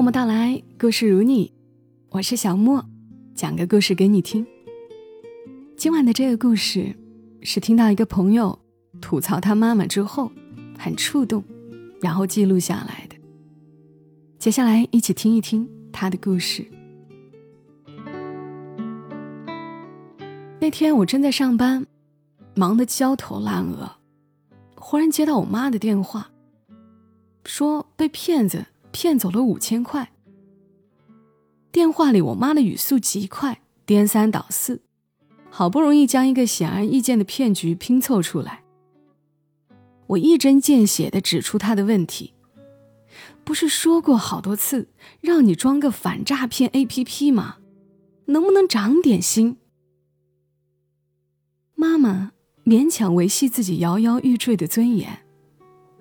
默默到来，故事如你，我是小莫，讲个故事给你听。今晚的这个故事是听到一个朋友吐槽他妈妈之后，很触动，然后记录下来的。接下来一起听一听他的故事。那天我正在上班，忙得焦头烂额，忽然接到我妈的电话，说被骗子。骗走了五千块。电话里，我妈的语速极快，颠三倒四，好不容易将一个显而易见的骗局拼凑出来。我一针见血地指出她的问题：不是说过好多次让你装个反诈骗 APP 吗？能不能长点心？妈妈勉强维系自己摇摇欲坠的尊严。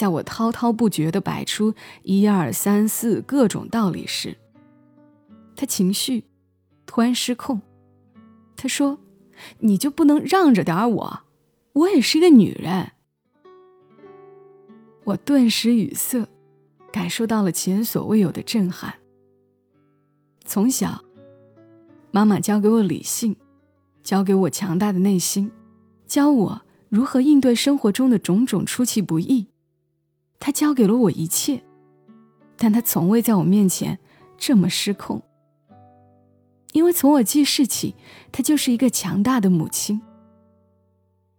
在我滔滔不绝地摆出一二三四各种道理时，他情绪突然失控。他说：“你就不能让着点我？我也是一个女人。”我顿时语塞，感受到了前所未有的震撼。从小，妈妈教给我理性，教给我强大的内心，教我如何应对生活中的种种出其不意。他教给了我一切，但他从未在我面前这么失控。因为从我记事起，她就是一个强大的母亲。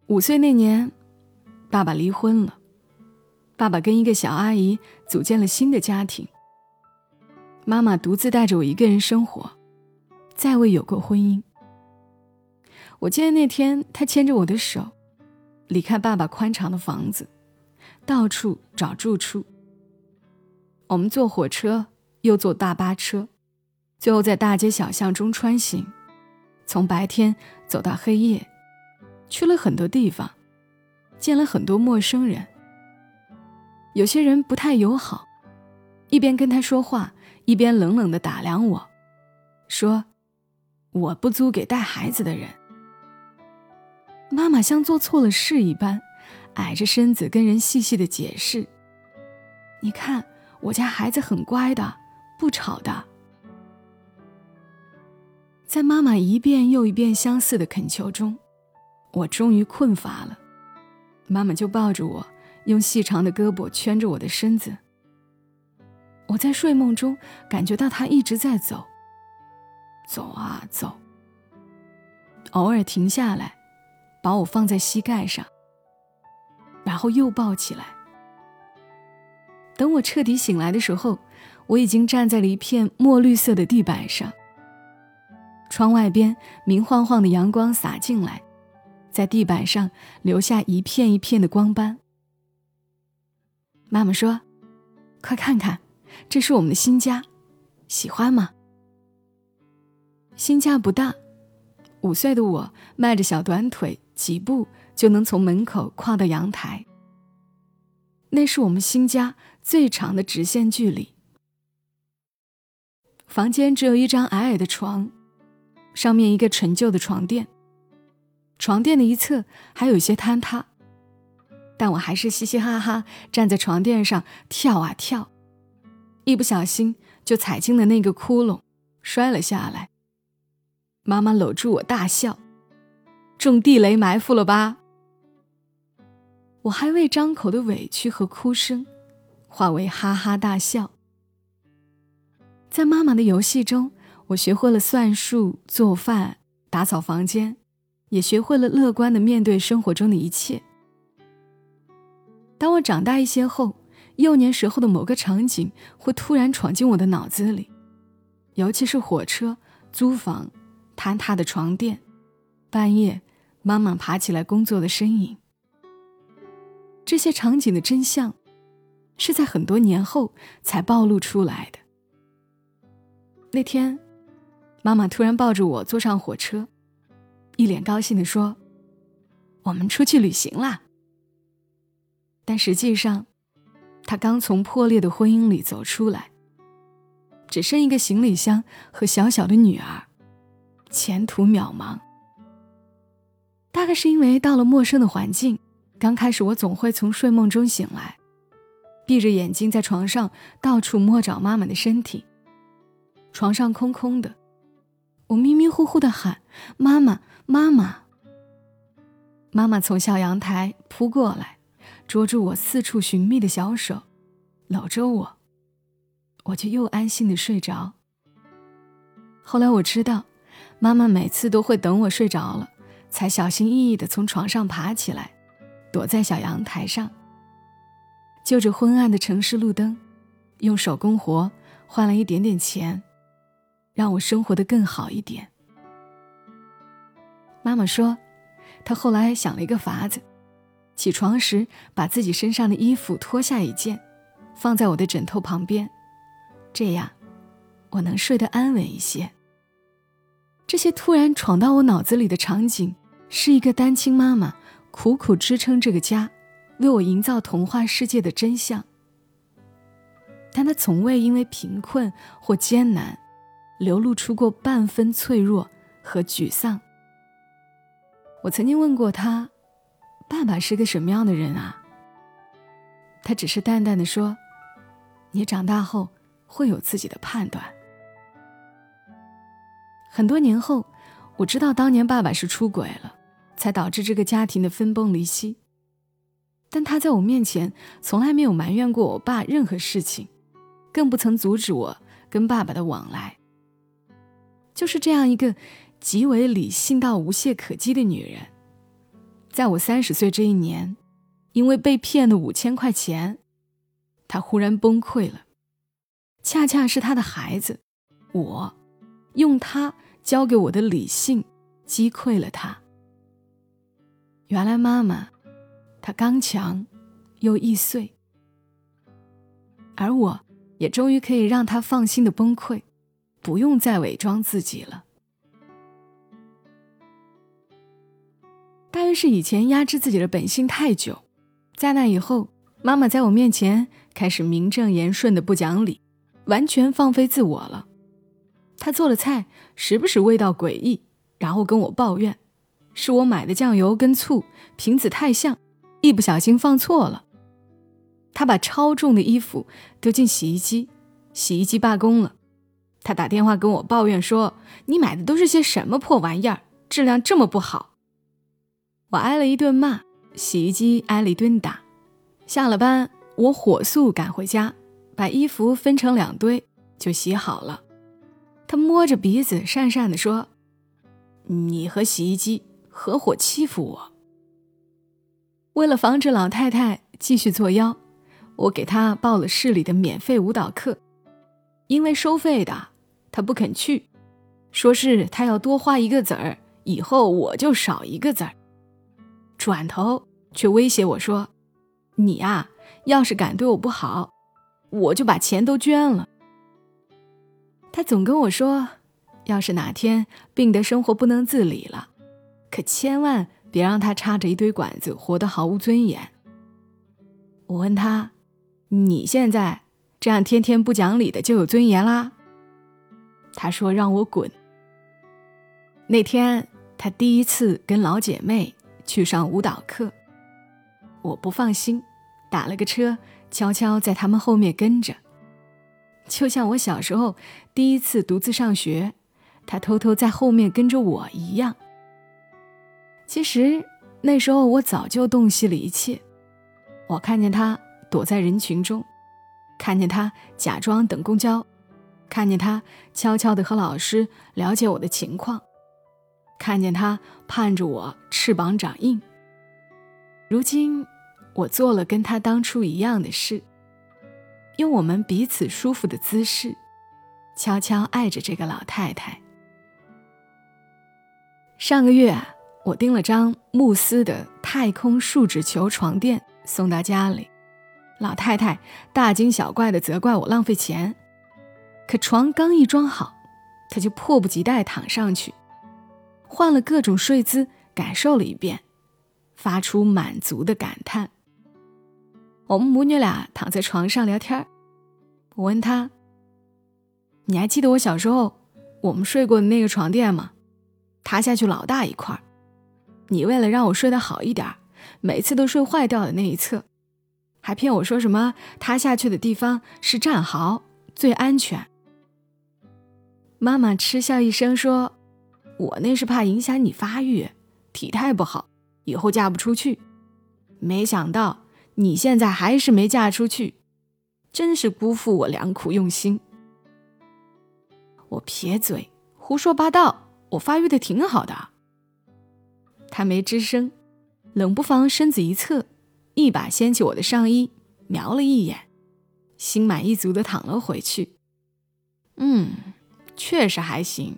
五岁那年，爸爸离婚了，爸爸跟一个小阿姨组建了新的家庭。妈妈独自带着我一个人生活，再未有过婚姻。我记得那天，她牵着我的手，离开爸爸宽敞的房子。到处找住处。我们坐火车，又坐大巴车，最后在大街小巷中穿行，从白天走到黑夜，去了很多地方，见了很多陌生人。有些人不太友好，一边跟他说话，一边冷冷的打量我，说：“我不租给带孩子的人。”妈妈像做错了事一般。矮着身子跟人细细的解释：“你看，我家孩子很乖的，不吵的。”在妈妈一遍又一遍相似的恳求中，我终于困乏了。妈妈就抱着我，用细长的胳膊圈着我的身子。我在睡梦中感觉到她一直在走，走啊走，偶尔停下来，把我放在膝盖上。然后又抱起来。等我彻底醒来的时候，我已经站在了一片墨绿色的地板上。窗外边明晃晃的阳光洒进来，在地板上留下一片一片的光斑。妈妈说：“快看看，这是我们的新家，喜欢吗？”新家不大，五岁的我迈着小短腿，几步。就能从门口跨到阳台。那是我们新家最长的直线距离。房间只有一张矮矮的床，上面一个陈旧的床垫。床垫的一侧还有一些坍塌，但我还是嘻嘻哈哈站在床垫上跳啊跳，一不小心就踩进了那个窟窿，摔了下来。妈妈搂住我大笑：“中地雷埋伏了吧？”我还未张口的委屈和哭声，化为哈哈大笑。在妈妈的游戏中，我学会了算术、做饭、打扫房间，也学会了乐观的面对生活中的一切。当我长大一些后，幼年时候的某个场景会突然闯进我的脑子里，尤其是火车、租房、坍塌的床垫、半夜妈妈爬起来工作的身影。这些场景的真相，是在很多年后才暴露出来的。那天，妈妈突然抱着我坐上火车，一脸高兴地说：“我们出去旅行啦。”但实际上，她刚从破裂的婚姻里走出来，只剩一个行李箱和小小的女儿，前途渺茫。大概是因为到了陌生的环境。刚开始，我总会从睡梦中醒来，闭着眼睛在床上到处摸找妈妈的身体，床上空空的，我迷迷糊糊的喊：“妈妈，妈妈！”妈妈从小阳台扑过来，捉住我四处寻觅的小手，搂着我，我就又安心的睡着。后来我知道，妈妈每次都会等我睡着了，才小心翼翼的从床上爬起来，躲在小阳台上，就着昏暗的城市路灯，用手工活换了一点点钱，让我生活的更好一点。妈妈说。她后来想了一个法子，起床时把自己身上的衣服脱下一件，放在我的枕头旁边，这样我能睡得安稳一些。这些突然闯到我脑子里的场景，是一个单亲妈妈苦苦支撑这个家，为我营造童话世界的真相。但他从未因为贫困或艰难，流露出过半分脆弱和沮丧。我曾经问过他：“爸爸是个什么样的人啊？”他只是淡淡的说：“你长大后会有自己的判断。”很多年后，我知道当年爸爸是出轨了，才导致这个家庭的分崩离析。但他在我面前从来没有埋怨过我爸任何事情，更不曾阻止我跟爸爸的往来。就是这样一个。极为理性到无懈可击的女人，在我三十岁这一年，因为被骗了五千块钱，她忽然崩溃了。恰恰是她的孩子，我，用他教给我的理性击溃了她。原来妈妈，她刚强又易碎，而我也终于可以让她放心的崩溃，不用再伪装自己了。大约是以前压制自己的本性太久，在那以后，妈妈在我面前开始名正言顺的不讲理，完全放飞自我了。她做的菜时不时味道诡异，然后跟我抱怨，是我买的酱油跟醋瓶子太像，一不小心放错了。他把超重的衣服丢进洗衣机，洗衣机罢工了。他打电话跟我抱怨说：“你买的都是些什么破玩意儿，质量这么不好。”我挨了一顿骂，洗衣机挨了一顿打。下了班，我火速赶回家，把衣服分成两堆就洗好了。他摸着鼻子讪讪地说：“你和洗衣机合伙欺负我。”为了防止老太太继续作妖，我给她报了市里的免费舞蹈课。因为收费的，她不肯去，说是她要多花一个子儿，以后我就少一个子儿。转头却威胁我说：“你呀，要是敢对我不好，我就把钱都捐了。”他总跟我说：“要是哪天病得生活不能自理了，可千万别让他插着一堆管子，活得毫无尊严。”我问他：“你现在这样天天不讲理的就有尊严啦？”他说：“让我滚。”那天他第一次跟老姐妹。去上舞蹈课，我不放心，打了个车，悄悄在他们后面跟着，就像我小时候第一次独自上学，他偷偷在后面跟着我一样。其实那时候我早就洞悉了一切，我看见他躲在人群中，看见他假装等公交，看见他悄悄地和老师了解我的情况。看见他盼着我翅膀长硬。如今，我做了跟他当初一样的事，用我们彼此舒服的姿势，悄悄爱着这个老太太。上个月，我订了张慕斯的太空树脂球床垫送到家里，老太太大惊小怪的责怪我浪费钱，可床刚一装好，她就迫不及待躺上去。换了各种睡姿，感受了一遍，发出满足的感叹。我们母女俩躺在床上聊天我问她：“你还记得我小时候我们睡过的那个床垫吗？塌下去老大一块儿你为了让我睡得好一点，每次都睡坏掉的那一侧，还骗我说什么塌下去的地方是战壕，最安全。”妈妈嗤笑一声说：“我那是怕影响你发育，体态不好，以后嫁不出去。没想到你现在还是没嫁出去，真是辜负我良苦用心。”我撇嘴，胡说八道，我发育的挺好的。他没吱声，冷不防身子一侧，一把掀起我的上衣，瞄了一眼，心满意足的躺了回去。嗯，确实还行，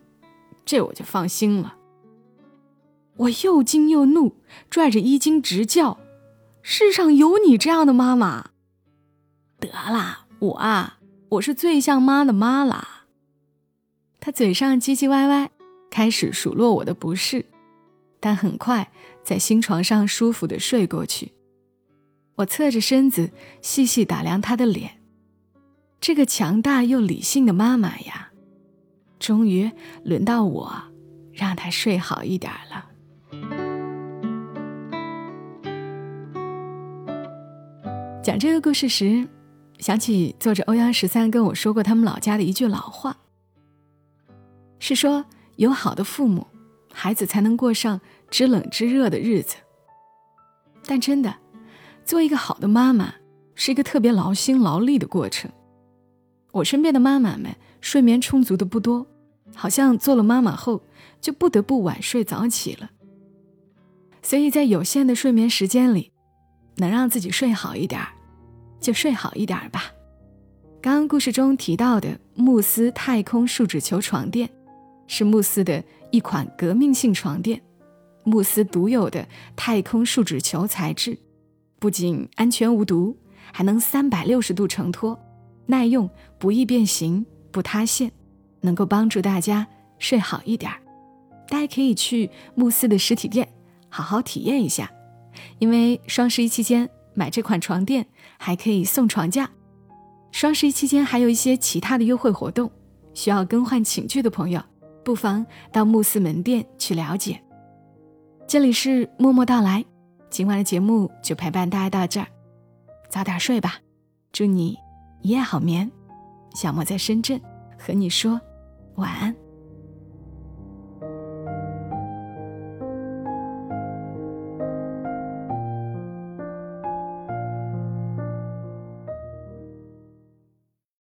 这我就放心了。我又惊又怒，拽着衣襟直叫：“世上有你这样的妈妈？得啦，我啊，我是最像妈的妈啦。”他嘴上唧唧歪歪，开始数落我的不是。但很快在新床上舒服的睡过去。我侧着身子细细打量他的脸，这个强大又理性的妈妈呀，终于轮到我让他睡好一点了。讲这个故事时，想起作者欧阳十三跟我说过他们老家的一句老话，是说有好的父母。孩子才能过上知冷知热的日子。但真的，做一个好的妈妈是一个特别劳心劳力的过程。我身边的妈妈们睡眠充足的不多，好像做了妈妈后就不得不晚睡早起了。所以在有限的睡眠时间里，能让自己睡好一点儿，就睡好一点儿吧。刚刚故事中提到的慕斯太空树脂球床垫，是慕斯的。一款革命性床垫，慕斯独有的太空树脂球材质，不仅安全无毒，还能三百六十度承托，耐用，不易变形，不塌陷，能够帮助大家睡好一点儿。大家可以去慕斯的实体店好好体验一下，因为双十一期间买这款床垫还可以送床架。双十一期间还有一些其他的优惠活动，需要更换寝具的朋友。不妨到慕斯门店去了解。这里是默默到来，今晚的节目就陪伴大家到这儿，早点睡吧，祝你一夜好眠。小莫在深圳和你说晚安。